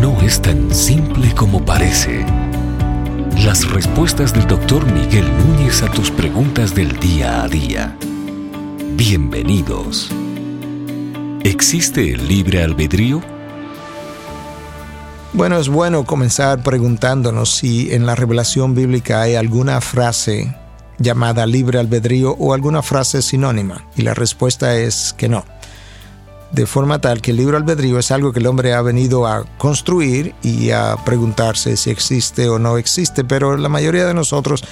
No es tan simple como parece. Las respuestas del doctor Miguel Núñez a tus preguntas del día a día. Bienvenidos. ¿Existe el libre albedrío? Bueno, es bueno comenzar preguntándonos si en la revelación bíblica hay alguna frase llamada libre albedrío o alguna frase sinónima. Y la respuesta es que no de forma tal que el libre albedrío es algo que el hombre ha venido a construir y a preguntarse si existe o no existe, pero la mayoría de nosotros,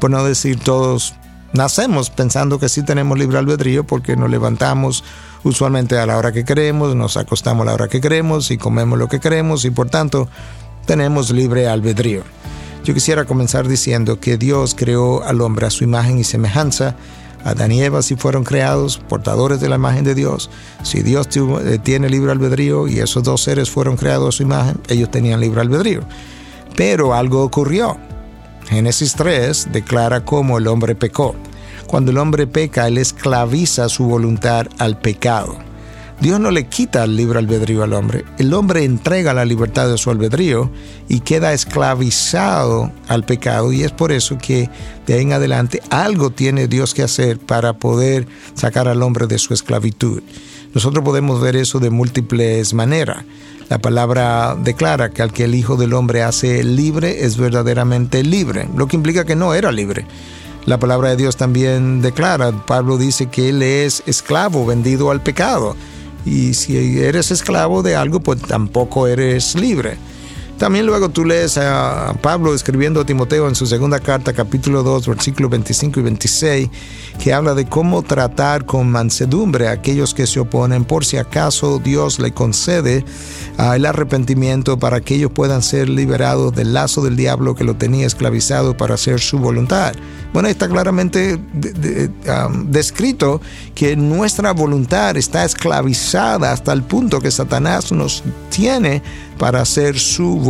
por no decir todos, nacemos pensando que sí tenemos libre albedrío porque nos levantamos usualmente a la hora que queremos, nos acostamos a la hora que queremos y comemos lo que queremos y por tanto tenemos libre albedrío. Yo quisiera comenzar diciendo que Dios creó al hombre a su imagen y semejanza, Adán y Eva si fueron creados portadores de la imagen de Dios. Si Dios eh, tiene libre albedrío y esos dos seres fueron creados a su imagen, ellos tenían libre albedrío. Pero algo ocurrió. Génesis 3 declara cómo el hombre pecó. Cuando el hombre peca, él esclaviza su voluntad al pecado. Dios no le quita el libre albedrío al hombre. El hombre entrega la libertad de su albedrío y queda esclavizado al pecado. Y es por eso que de ahí en adelante algo tiene Dios que hacer para poder sacar al hombre de su esclavitud. Nosotros podemos ver eso de múltiples maneras. La palabra declara que al que el Hijo del Hombre hace libre es verdaderamente libre, lo que implica que no era libre. La palabra de Dios también declara, Pablo dice que él es esclavo vendido al pecado y si eres esclavo de algo, pues tampoco eres libre. También luego tú lees a Pablo escribiendo a Timoteo en su segunda carta, capítulo 2, versículos 25 y 26, que habla de cómo tratar con mansedumbre a aquellos que se oponen, por si acaso Dios le concede ah, el arrepentimiento para que ellos puedan ser liberados del lazo del diablo que lo tenía esclavizado para hacer su voluntad. Bueno, está claramente descrito que nuestra voluntad está esclavizada hasta el punto que Satanás nos tiene para hacer su voluntad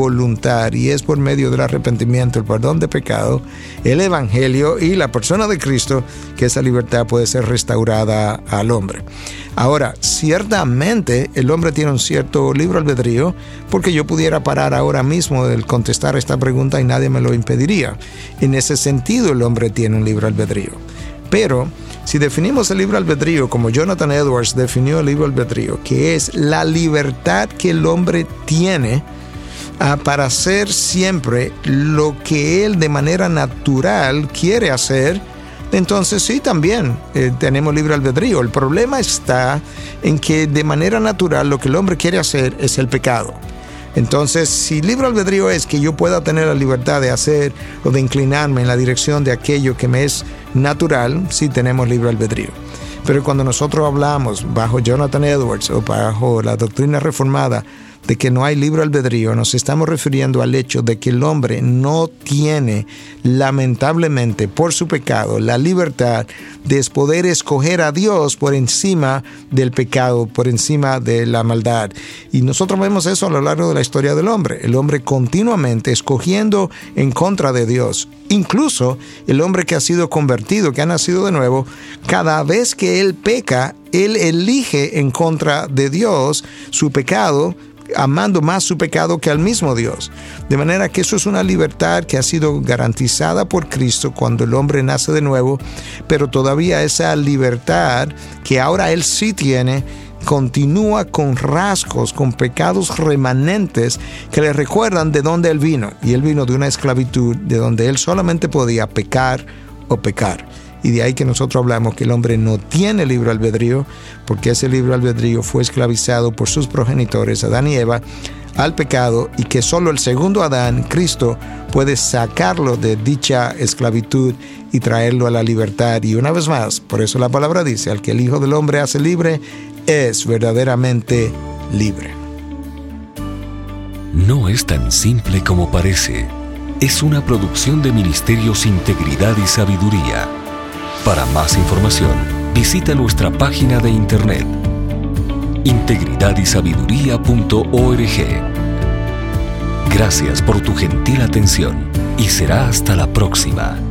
y es por medio del arrepentimiento, el perdón de pecado, el Evangelio y la persona de Cristo que esa libertad puede ser restaurada al hombre. Ahora, ciertamente el hombre tiene un cierto libre albedrío porque yo pudiera parar ahora mismo el contestar esta pregunta y nadie me lo impediría. En ese sentido el hombre tiene un libre albedrío. Pero si definimos el libre albedrío como Jonathan Edwards definió el libre albedrío, que es la libertad que el hombre tiene para hacer siempre lo que él de manera natural quiere hacer, entonces sí, también eh, tenemos libre albedrío. El problema está en que de manera natural lo que el hombre quiere hacer es el pecado. Entonces, si libre albedrío es que yo pueda tener la libertad de hacer o de inclinarme en la dirección de aquello que me es natural, sí tenemos libre albedrío. Pero cuando nosotros hablamos bajo Jonathan Edwards o bajo la doctrina reformada de que no hay libre albedrío, nos estamos refiriendo al hecho de que el hombre no tiene, lamentablemente, por su pecado, la libertad de poder escoger a Dios por encima del pecado, por encima de la maldad. Y nosotros vemos eso a lo largo de la historia del hombre, el hombre continuamente escogiendo en contra de Dios. Incluso el hombre que ha sido convertido, que ha nacido de nuevo, cada vez que él peca, él elige en contra de Dios su pecado amando más su pecado que al mismo Dios. De manera que eso es una libertad que ha sido garantizada por Cristo cuando el hombre nace de nuevo, pero todavía esa libertad que ahora él sí tiene, continúa con rasgos, con pecados remanentes que le recuerdan de dónde él vino. Y él vino de una esclavitud de donde él solamente podía pecar o pecar. Y de ahí que nosotros hablamos que el hombre no tiene libre albedrío, porque ese libre albedrío fue esclavizado por sus progenitores, Adán y Eva, al pecado y que solo el segundo Adán, Cristo, puede sacarlo de dicha esclavitud y traerlo a la libertad. Y una vez más, por eso la palabra dice, al que el Hijo del Hombre hace libre, es verdaderamente libre. No es tan simple como parece. Es una producción de Ministerios Integridad y Sabiduría para más información, visita nuestra página de internet integridadysabiduría.org. Gracias por tu gentil atención y será hasta la próxima.